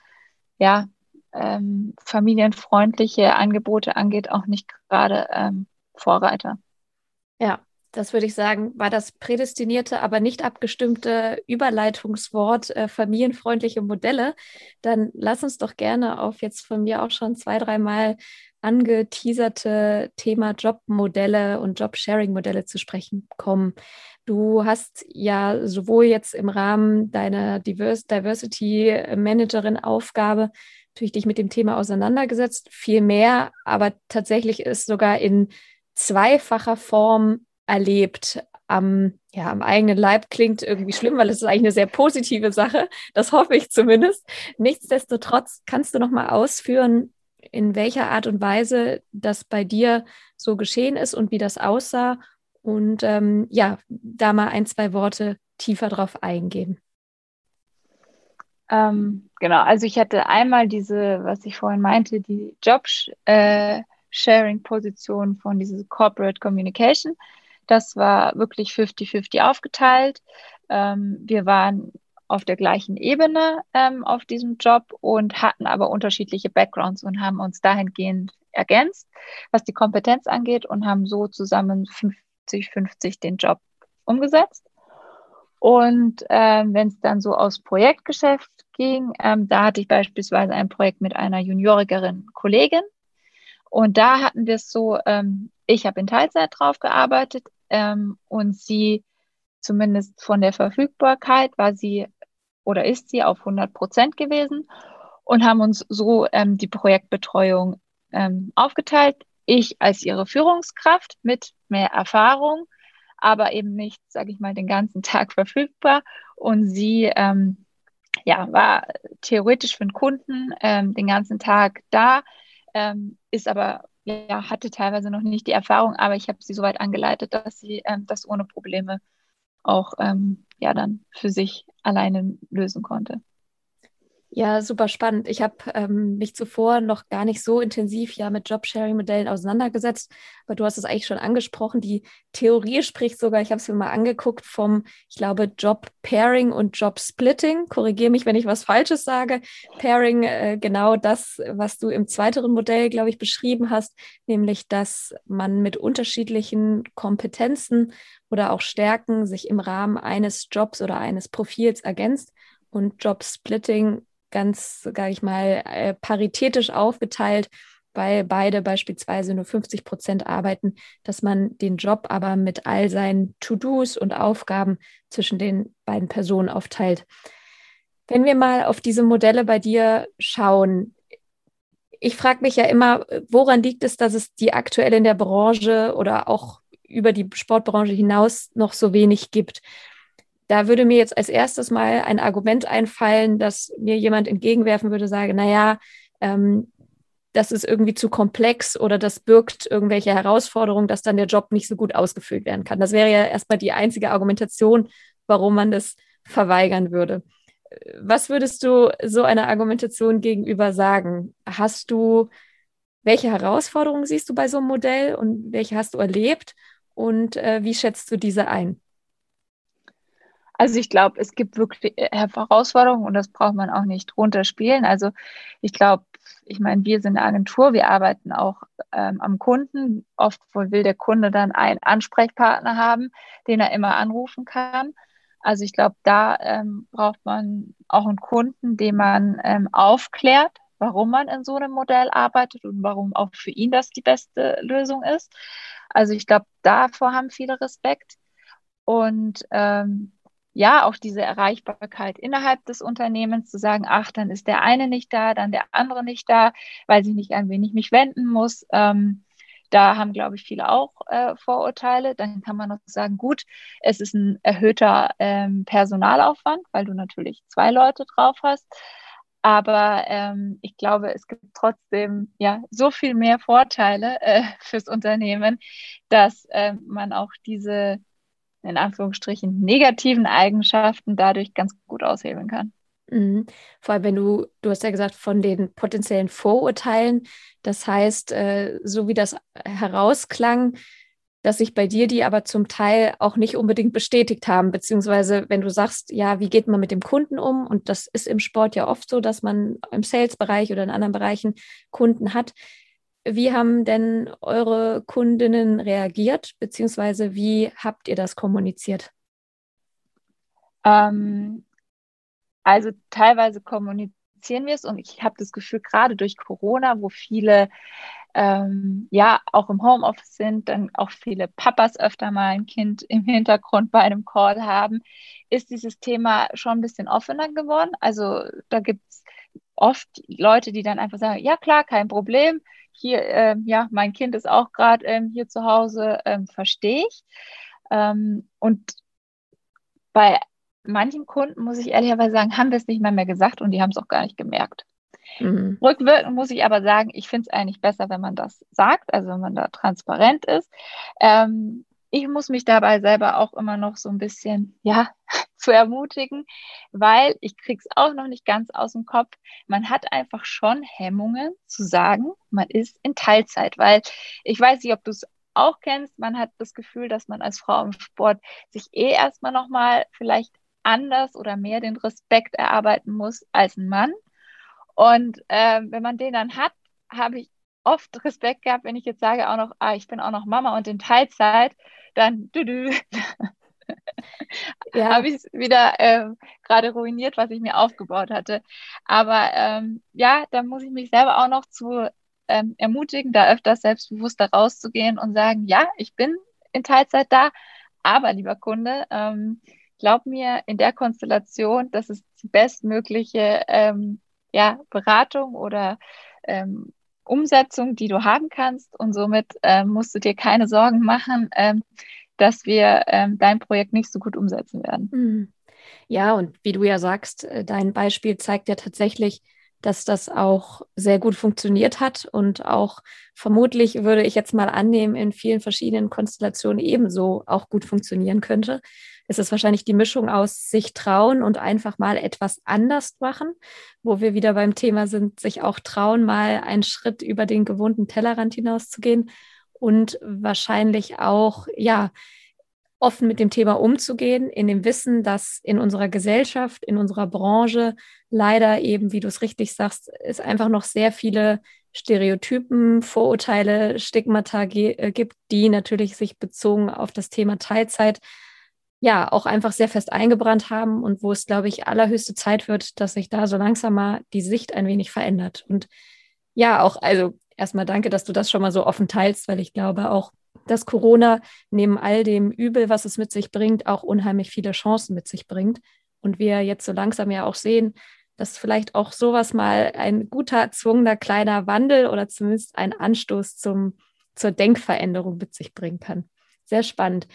ja ähm, familienfreundliche Angebote angeht, auch nicht gerade ähm, Vorreiter. Ja, das würde ich sagen, war das prädestinierte, aber nicht abgestimmte Überleitungswort äh, familienfreundliche Modelle. Dann lass uns doch gerne auf jetzt von mir auch schon zwei, dreimal angeteaserte Thema Jobmodelle und Job-Sharing-Modelle zu sprechen kommen. Du hast ja sowohl jetzt im Rahmen deiner Divers Diversity Managerin Aufgabe natürlich dich mit dem Thema auseinandergesetzt, viel mehr, aber tatsächlich ist sogar in zweifacher Form erlebt am, ja, am eigenen Leib klingt irgendwie schlimm, weil es ist eigentlich eine sehr positive Sache. Das hoffe ich zumindest. Nichtsdestotrotz kannst du noch mal ausführen, in welcher Art und Weise das bei dir so geschehen ist und wie das aussah. Und ähm, ja, da mal ein, zwei Worte tiefer drauf eingehen. Ähm, genau, also ich hatte einmal diese, was ich vorhin meinte, die Job-Sharing-Position äh, von dieser Corporate Communication. Das war wirklich 50-50 aufgeteilt. Ähm, wir waren auf der gleichen Ebene ähm, auf diesem Job und hatten aber unterschiedliche Backgrounds und haben uns dahingehend ergänzt, was die Kompetenz angeht und haben so zusammen 50-50 den Job umgesetzt. Und ähm, wenn es dann so aus Projektgeschäft ging, ähm, da hatte ich beispielsweise ein Projekt mit einer juniorigeren Kollegin. Und da hatten wir es so, ähm, ich habe in Teilzeit drauf gearbeitet ähm, und sie zumindest von der Verfügbarkeit war sie oder ist sie auf 100 Prozent gewesen und haben uns so ähm, die Projektbetreuung ähm, aufgeteilt. Ich als ihre Führungskraft mit mehr Erfahrung, aber eben nicht, sage ich mal, den ganzen *laughs* Tag verfügbar. Und sie ähm, ja, war theoretisch für den Kunden ähm, den ganzen Tag da, ähm, ist aber ja, hatte teilweise noch nicht die Erfahrung, aber ich habe sie so weit angeleitet, dass sie ähm, das ohne Probleme auch ähm, ja dann für sich alleine lösen konnte. Ja, super spannend. Ich habe ähm, mich zuvor noch gar nicht so intensiv ja mit Jobsharing-Modellen auseinandergesetzt, aber du hast es eigentlich schon angesprochen. Die Theorie spricht sogar, ich habe es mir mal angeguckt, vom, ich glaube, Job-Pairing und Job-Splitting. Korrigiere mich, wenn ich was Falsches sage. Pairing, äh, genau das, was du im zweiteren Modell, glaube ich, beschrieben hast, nämlich, dass man mit unterschiedlichen Kompetenzen oder auch Stärken sich im Rahmen eines Jobs oder eines Profils ergänzt. Und Job-Splitting ganz, sage ich mal, äh, paritätisch aufgeteilt, weil beide beispielsweise nur 50 Prozent arbeiten, dass man den Job aber mit all seinen To-Dos und Aufgaben zwischen den beiden Personen aufteilt. Wenn wir mal auf diese Modelle bei dir schauen, ich frage mich ja immer, woran liegt es, dass es die aktuell in der Branche oder auch über die Sportbranche hinaus noch so wenig gibt? Da würde mir jetzt als erstes mal ein Argument einfallen, dass mir jemand entgegenwerfen würde, sage, naja, ähm, das ist irgendwie zu komplex oder das birgt irgendwelche Herausforderungen, dass dann der Job nicht so gut ausgefüllt werden kann. Das wäre ja erstmal die einzige Argumentation, warum man das verweigern würde. Was würdest du so einer Argumentation gegenüber sagen? Hast du, welche Herausforderungen siehst du bei so einem Modell und welche hast du erlebt und äh, wie schätzt du diese ein? Also ich glaube, es gibt wirklich äh, Herausforderungen und das braucht man auch nicht runterspielen. Also ich glaube, ich meine, wir sind eine Agentur, wir arbeiten auch ähm, am Kunden. Oft will der Kunde dann einen Ansprechpartner haben, den er immer anrufen kann. Also ich glaube, da ähm, braucht man auch einen Kunden, den man ähm, aufklärt, warum man in so einem Modell arbeitet und warum auch für ihn das die beste Lösung ist. Also ich glaube, davor haben viele Respekt. Und ähm, ja, auch diese Erreichbarkeit innerhalb des Unternehmens zu sagen, ach, dann ist der eine nicht da, dann der andere nicht da, weil ich nicht an wen ich mich wenden muss. Ähm, da haben, glaube ich, viele auch äh, Vorurteile. Dann kann man noch sagen, gut, es ist ein erhöhter ähm, Personalaufwand, weil du natürlich zwei Leute drauf hast. Aber ähm, ich glaube, es gibt trotzdem ja so viel mehr Vorteile äh, fürs Unternehmen, dass äh, man auch diese in Anführungsstrichen negativen Eigenschaften dadurch ganz gut aushebeln kann. Mhm. Vor allem, wenn du, du hast ja gesagt, von den potenziellen Vorurteilen, das heißt, äh, so wie das herausklang, dass sich bei dir die aber zum Teil auch nicht unbedingt bestätigt haben, beziehungsweise wenn du sagst, ja, wie geht man mit dem Kunden um? Und das ist im Sport ja oft so, dass man im Sales-Bereich oder in anderen Bereichen Kunden hat. Wie haben denn eure Kundinnen reagiert, beziehungsweise wie habt ihr das kommuniziert? Ähm, also teilweise kommunizieren wir es und ich habe das Gefühl, gerade durch Corona, wo viele ähm, ja auch im Homeoffice sind, dann auch viele Papas öfter mal ein Kind im Hintergrund bei einem Call haben, ist dieses Thema schon ein bisschen offener geworden. Also da gibt es oft Leute, die dann einfach sagen, ja klar, kein Problem. Hier, ähm, ja, mein Kind ist auch gerade ähm, hier zu Hause, ähm, verstehe ich. Ähm, und bei manchen Kunden, muss ich ehrlicherweise sagen, haben wir es nicht mal mehr gesagt und die haben es auch gar nicht gemerkt. Mhm. Rückwirkend muss ich aber sagen, ich finde es eigentlich besser, wenn man das sagt, also wenn man da transparent ist. Ähm, ich muss mich dabei selber auch immer noch so ein bisschen, ja, *laughs* zu ermutigen, weil ich krieg's auch noch nicht ganz aus dem Kopf. Man hat einfach schon Hemmungen zu sagen, man ist in Teilzeit, weil ich weiß nicht, ob du es auch kennst, man hat das Gefühl, dass man als Frau im Sport sich eh erstmal nochmal vielleicht anders oder mehr den Respekt erarbeiten muss als ein Mann. Und äh, wenn man den dann hat, habe ich oft Respekt gehabt, wenn ich jetzt sage auch noch, ah, ich bin auch noch Mama und in Teilzeit, dann du, du. *laughs* ja. habe ich es wieder äh, gerade ruiniert, was ich mir aufgebaut hatte. Aber ähm, ja, da muss ich mich selber auch noch zu ähm, ermutigen, da öfters selbstbewusster rauszugehen und sagen, ja, ich bin in Teilzeit da, aber lieber Kunde, ähm, glaub mir, in der Konstellation, das ist die bestmögliche ähm, ja, Beratung oder ähm, Umsetzung, die du haben kannst. Und somit ähm, musst du dir keine Sorgen machen, ähm, dass wir ähm, dein Projekt nicht so gut umsetzen werden. Mhm. Ja, und wie du ja sagst, äh, dein Beispiel zeigt ja tatsächlich, dass das auch sehr gut funktioniert hat und auch vermutlich würde ich jetzt mal annehmen, in vielen verschiedenen Konstellationen ebenso auch gut funktionieren könnte. Es ist wahrscheinlich die Mischung aus sich trauen und einfach mal etwas anders machen, wo wir wieder beim Thema sind, sich auch trauen, mal einen Schritt über den gewohnten Tellerrand hinauszugehen und wahrscheinlich auch, ja, offen mit dem Thema umzugehen, in dem Wissen, dass in unserer Gesellschaft, in unserer Branche leider eben, wie du es richtig sagst, es einfach noch sehr viele Stereotypen, Vorurteile, Stigmata äh, gibt, die natürlich sich bezogen auf das Thema Teilzeit ja auch einfach sehr fest eingebrannt haben und wo es, glaube ich, allerhöchste Zeit wird, dass sich da so langsam mal die Sicht ein wenig verändert. Und ja, auch, also erstmal danke, dass du das schon mal so offen teilst, weil ich glaube auch, dass Corona neben all dem Übel, was es mit sich bringt, auch unheimlich viele Chancen mit sich bringt. Und wir jetzt so langsam ja auch sehen, dass vielleicht auch sowas mal ein guter, erzwungener kleiner Wandel oder zumindest ein Anstoß zum, zur Denkveränderung mit sich bringen kann. Sehr spannend.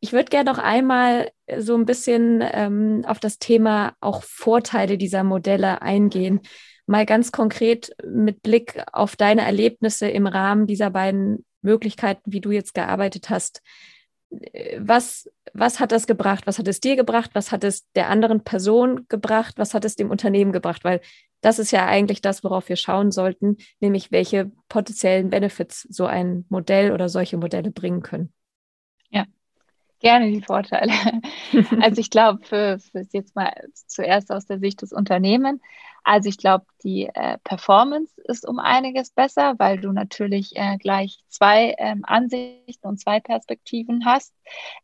Ich würde gerne noch einmal so ein bisschen ähm, auf das Thema auch Vorteile dieser Modelle eingehen. Mal ganz konkret mit Blick auf deine Erlebnisse im Rahmen dieser beiden Möglichkeiten, wie du jetzt gearbeitet hast. Was, was hat das gebracht? Was hat es dir gebracht? Was hat es der anderen Person gebracht? Was hat es dem Unternehmen gebracht? Weil das ist ja eigentlich das, worauf wir schauen sollten, nämlich welche potenziellen Benefits so ein Modell oder solche Modelle bringen können. Gerne die Vorteile. *laughs* also ich glaube, für, für jetzt mal zuerst aus der Sicht des Unternehmens, also ich glaube, die äh, Performance ist um einiges besser, weil du natürlich äh, gleich zwei ähm, Ansichten und zwei Perspektiven hast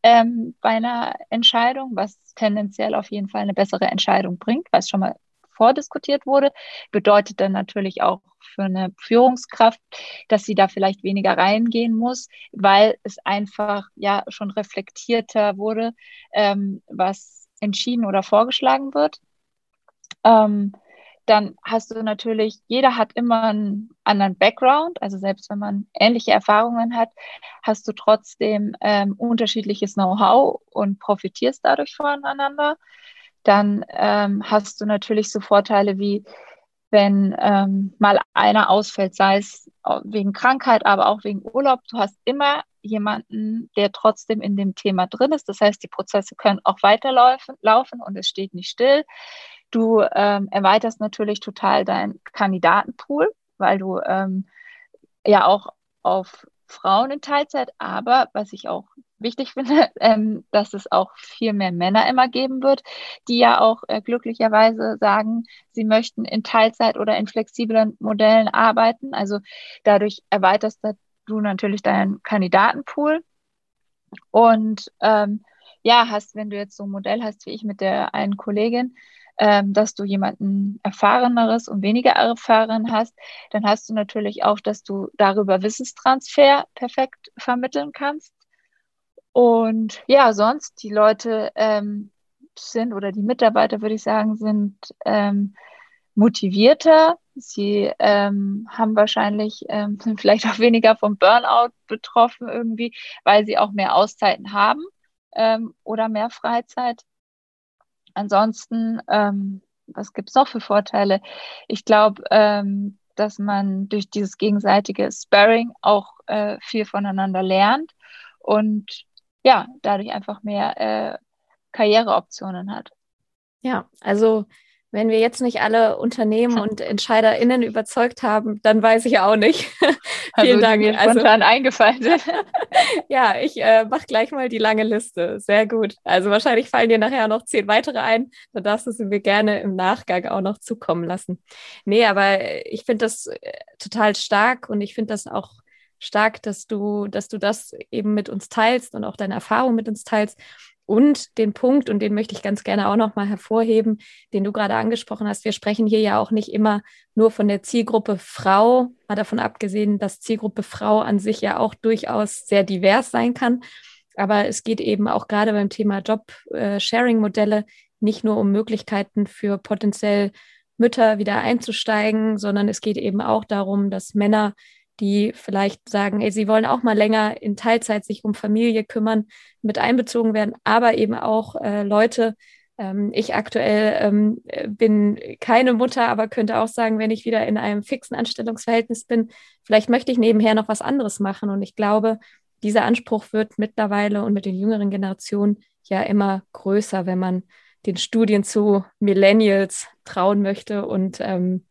ähm, bei einer Entscheidung, was tendenziell auf jeden Fall eine bessere Entscheidung bringt, was schon mal vordiskutiert wurde, bedeutet dann natürlich auch für eine Führungskraft, dass sie da vielleicht weniger reingehen muss, weil es einfach ja schon reflektierter wurde, ähm, was entschieden oder vorgeschlagen wird. Ähm, dann hast du natürlich, jeder hat immer einen anderen Background, also selbst wenn man ähnliche Erfahrungen hat, hast du trotzdem ähm, unterschiedliches Know-how und profitierst dadurch voneinander. Dann ähm, hast du natürlich so Vorteile wie, wenn ähm, mal einer ausfällt, sei es wegen Krankheit, aber auch wegen Urlaub, du hast immer jemanden, der trotzdem in dem Thema drin ist. Das heißt, die Prozesse können auch weiterlaufen laufen und es steht nicht still. Du ähm, erweiterst natürlich total deinen Kandidatenpool, weil du ähm, ja auch auf Frauen in Teilzeit, aber was ich auch wichtig *laughs* finde, ähm, dass es auch viel mehr Männer immer geben wird, die ja auch äh, glücklicherweise sagen, sie möchten in Teilzeit oder in flexiblen Modellen arbeiten. Also dadurch erweiterst du natürlich deinen Kandidatenpool. Und ähm, ja, hast, wenn du jetzt so ein Modell hast wie ich mit der einen Kollegin, ähm, dass du jemanden erfahreneres und weniger erfahren hast, dann hast du natürlich auch, dass du darüber Wissenstransfer perfekt vermitteln kannst. Und ja, sonst die Leute ähm, sind oder die Mitarbeiter, würde ich sagen, sind ähm, motivierter. Sie ähm, haben wahrscheinlich, ähm, *laughs* sind vielleicht auch weniger vom Burnout betroffen irgendwie, weil sie auch mehr Auszeiten haben ähm, oder mehr Freizeit. Ansonsten, ähm, was gibt es noch für Vorteile? Ich glaube, ähm, dass man durch dieses gegenseitige Sparring auch äh, viel voneinander lernt und ja, dadurch einfach mehr äh, Karriereoptionen hat. Ja, also wenn wir jetzt nicht alle Unternehmen *laughs* und EntscheiderInnen überzeugt haben, dann weiß ich auch nicht. *laughs* Also Vielen Dank. Mir also spontan eingefallen sind. *laughs* ja, ich äh, mache gleich mal die lange Liste. Sehr gut. Also wahrscheinlich fallen dir nachher noch zehn weitere ein. Dann darfst du sie mir gerne im Nachgang auch noch zukommen lassen. Nee, aber ich finde das äh, total stark und ich finde das auch stark, dass du, dass du das eben mit uns teilst und auch deine Erfahrung mit uns teilst. Und den Punkt, und den möchte ich ganz gerne auch nochmal hervorheben, den du gerade angesprochen hast. Wir sprechen hier ja auch nicht immer nur von der Zielgruppe Frau, mal davon abgesehen, dass Zielgruppe Frau an sich ja auch durchaus sehr divers sein kann. Aber es geht eben auch gerade beim Thema Job-Sharing-Modelle nicht nur um Möglichkeiten für potenziell Mütter wieder einzusteigen, sondern es geht eben auch darum, dass Männer die vielleicht sagen, ey, sie wollen auch mal länger in Teilzeit sich um Familie kümmern, mit einbezogen werden, aber eben auch äh, Leute, ähm, ich aktuell ähm, bin keine Mutter, aber könnte auch sagen, wenn ich wieder in einem fixen Anstellungsverhältnis bin, vielleicht möchte ich nebenher noch was anderes machen. Und ich glaube, dieser Anspruch wird mittlerweile und mit den jüngeren Generationen ja immer größer, wenn man den Studien zu Millennials trauen möchte und ähm,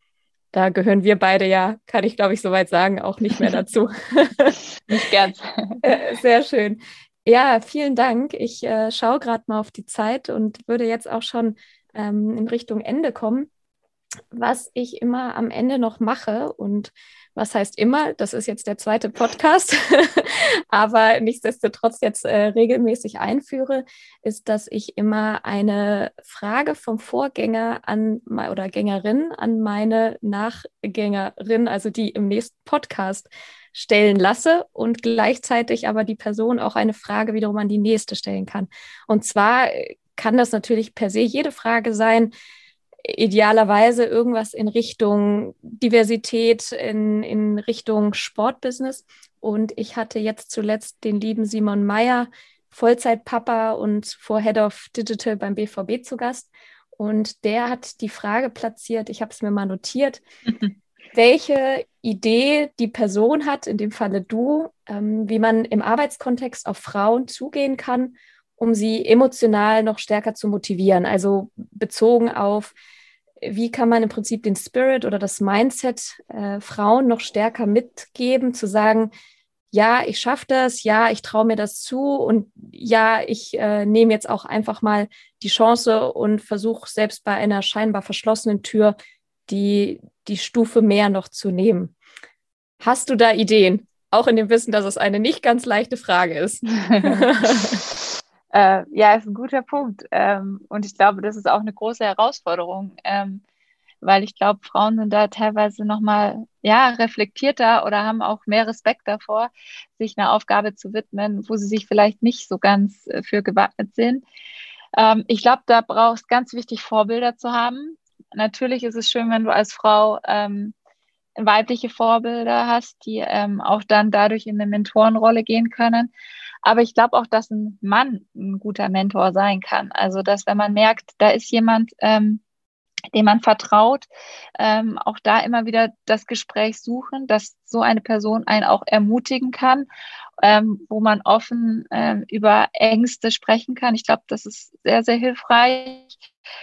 da gehören wir beide ja, kann ich glaube ich soweit sagen, auch nicht mehr dazu. *laughs* nicht ganz. *laughs* Äh, sehr schön. Ja, vielen Dank. Ich äh, schaue gerade mal auf die Zeit und würde jetzt auch schon ähm, in Richtung Ende kommen. Was ich immer am Ende noch mache. Und was heißt immer, das ist jetzt der zweite Podcast, *laughs* aber nichtsdestotrotz jetzt äh, regelmäßig einführe, ist, dass ich immer eine Frage vom Vorgänger an oder Gängerin an meine Nachgängerin, also die im nächsten Podcast stellen lasse und gleichzeitig aber die Person auch eine Frage wiederum an die nächste stellen kann. Und zwar kann das natürlich per se jede Frage sein, idealerweise irgendwas in Richtung Diversität, in, in Richtung Sportbusiness. Und ich hatte jetzt zuletzt den lieben Simon Meyer, Vollzeitpapa und vor Head of Digital beim BVB zu Gast. Und der hat die Frage platziert, ich habe es mir mal notiert, *laughs* welche Idee die Person hat, in dem Falle du, ähm, wie man im Arbeitskontext auf Frauen zugehen kann, um sie emotional noch stärker zu motivieren. Also bezogen auf wie kann man im Prinzip den Spirit oder das Mindset äh, Frauen noch stärker mitgeben, zu sagen, ja, ich schaffe das, ja, ich traue mir das zu und ja, ich äh, nehme jetzt auch einfach mal die Chance und versuche selbst bei einer scheinbar verschlossenen Tür die, die Stufe mehr noch zu nehmen. Hast du da Ideen? Auch in dem Wissen, dass es eine nicht ganz leichte Frage ist. *laughs* *laughs* Äh, ja, ist ein guter Punkt. Ähm, und ich glaube, das ist auch eine große Herausforderung, ähm, weil ich glaube, Frauen sind da teilweise nochmal ja, reflektierter oder haben auch mehr Respekt davor, sich einer Aufgabe zu widmen, wo sie sich vielleicht nicht so ganz äh, für gewappnet sind. Ähm, ich glaube, da brauchst ganz wichtig, Vorbilder zu haben. Natürlich ist es schön, wenn du als Frau ähm, weibliche Vorbilder hast, die ähm, auch dann dadurch in eine Mentorenrolle gehen können. Aber ich glaube auch, dass ein Mann ein guter Mentor sein kann. Also, dass wenn man merkt, da ist jemand, ähm, dem man vertraut, ähm, auch da immer wieder das Gespräch suchen, dass so eine Person einen auch ermutigen kann, ähm, wo man offen ähm, über Ängste sprechen kann. Ich glaube, das ist sehr, sehr hilfreich,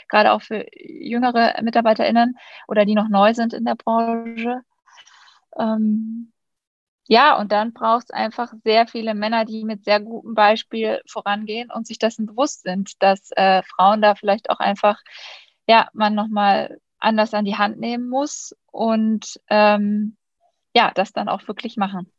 gerade auch für jüngere MitarbeiterInnen oder die noch neu sind in der Branche. Ähm, ja, und dann braucht es einfach sehr viele Männer, die mit sehr gutem Beispiel vorangehen und sich dessen bewusst sind, dass äh, Frauen da vielleicht auch einfach, ja, man nochmal anders an die Hand nehmen muss und ähm, ja, das dann auch wirklich machen.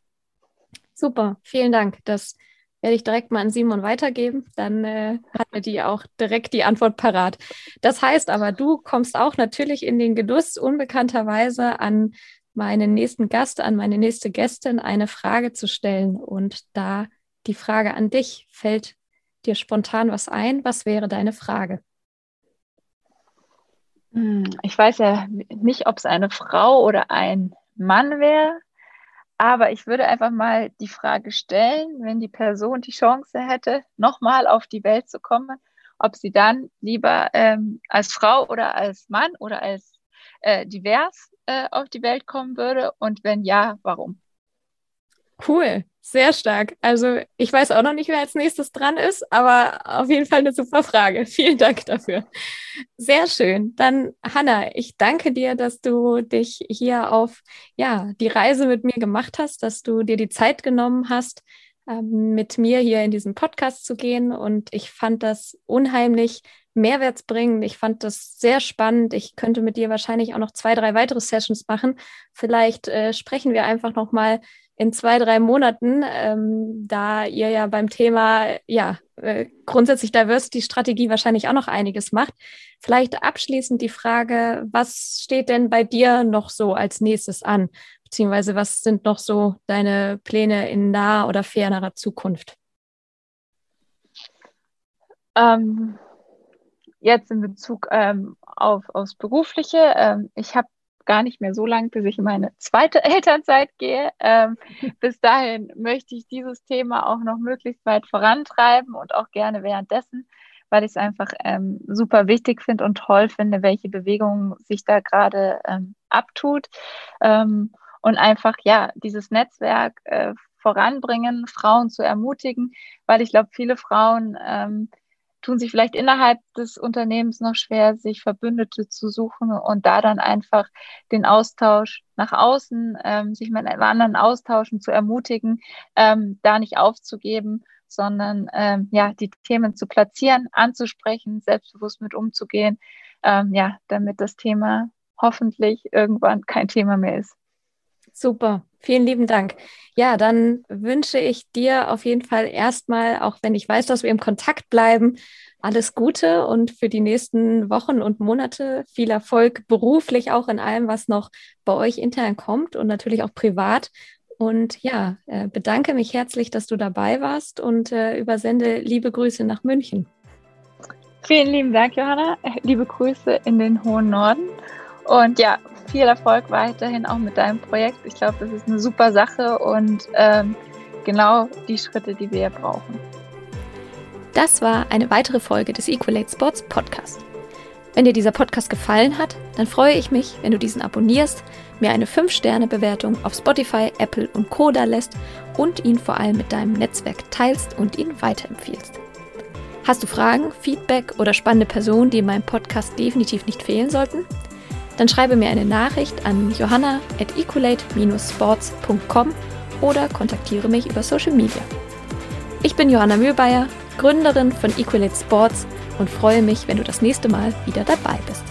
Super, vielen Dank. Das werde ich direkt mal an Simon weitergeben. Dann äh, hat er die auch direkt die Antwort parat. Das heißt aber, du kommst auch natürlich in den Genuss, unbekannterweise an meinen nächsten Gast, an meine nächste Gästin eine Frage zu stellen. Und da die Frage an dich, fällt dir spontan was ein? Was wäre deine Frage? Hm, ich weiß ja nicht, ob es eine Frau oder ein Mann wäre, aber ich würde einfach mal die Frage stellen, wenn die Person die Chance hätte, nochmal auf die Welt zu kommen, ob sie dann lieber ähm, als Frau oder als Mann oder als äh, divers äh, auf die Welt kommen würde und wenn ja, warum? Cool, sehr stark. Also ich weiß auch noch nicht, wer als nächstes dran ist, aber auf jeden Fall eine super Frage. *laughs* Vielen Dank dafür. Sehr schön. Dann Hanna, ich danke dir, dass du dich hier auf ja die Reise mit mir gemacht hast, dass du dir die Zeit genommen hast, ähm, mit mir hier in diesen Podcast zu gehen. Und ich fand das unheimlich mehrwertsbringend. Ich fand das sehr spannend. Ich könnte mit dir wahrscheinlich auch noch zwei, drei weitere Sessions machen. Vielleicht äh, sprechen wir einfach noch mal in zwei, drei Monaten, ähm, da ihr ja beim Thema ja äh, grundsätzlich Diversity-Strategie wahrscheinlich auch noch einiges macht. Vielleicht abschließend die Frage, was steht denn bei dir noch so als nächstes an? Beziehungsweise was sind noch so deine Pläne in naher oder fernerer Zukunft? Ähm, jetzt in Bezug ähm, auf aufs Berufliche. Ähm, ich habe gar nicht mehr so lang, bis ich in meine zweite *laughs* Elternzeit gehe. Ähm, *laughs* bis dahin möchte ich dieses Thema auch noch möglichst weit vorantreiben und auch gerne währenddessen, weil ich es einfach ähm, super wichtig finde und toll finde, welche Bewegung sich da gerade ähm, abtut. Ähm, und einfach, ja, dieses Netzwerk äh, voranbringen, Frauen zu ermutigen, weil ich glaube, viele Frauen ähm, tun sich vielleicht innerhalb des Unternehmens noch schwer, sich Verbündete zu suchen und da dann einfach den Austausch nach außen, ähm, sich mit anderen austauschen, zu ermutigen, ähm, da nicht aufzugeben, sondern ähm, ja, die Themen zu platzieren, anzusprechen, selbstbewusst mit umzugehen, ähm, ja, damit das Thema hoffentlich irgendwann kein Thema mehr ist. Super, vielen lieben Dank. Ja, dann wünsche ich dir auf jeden Fall erstmal, auch wenn ich weiß, dass wir im Kontakt bleiben, alles Gute und für die nächsten Wochen und Monate viel Erfolg beruflich auch in allem, was noch bei euch intern kommt und natürlich auch privat. Und ja, äh, bedanke mich herzlich, dass du dabei warst und äh, übersende liebe Grüße nach München. Vielen lieben Dank, Johanna. Liebe Grüße in den hohen Norden. Und ja, viel Erfolg weiterhin auch mit deinem Projekt. Ich glaube, das ist eine super Sache und ähm, genau die Schritte, die wir brauchen. Das war eine weitere Folge des Equalate Sports Podcast. Wenn dir dieser Podcast gefallen hat, dann freue ich mich, wenn du diesen abonnierst, mir eine 5-Sterne-Bewertung auf Spotify, Apple und Co. da lässt und ihn vor allem mit deinem Netzwerk teilst und ihn weiterempfiehlst. Hast du Fragen, Feedback oder spannende Personen, die in meinem Podcast definitiv nicht fehlen sollten? Dann schreibe mir eine Nachricht an johanna at equalate-sports.com oder kontaktiere mich über Social Media. Ich bin Johanna Mühlbayer, Gründerin von Equalate Sports und freue mich, wenn du das nächste Mal wieder dabei bist.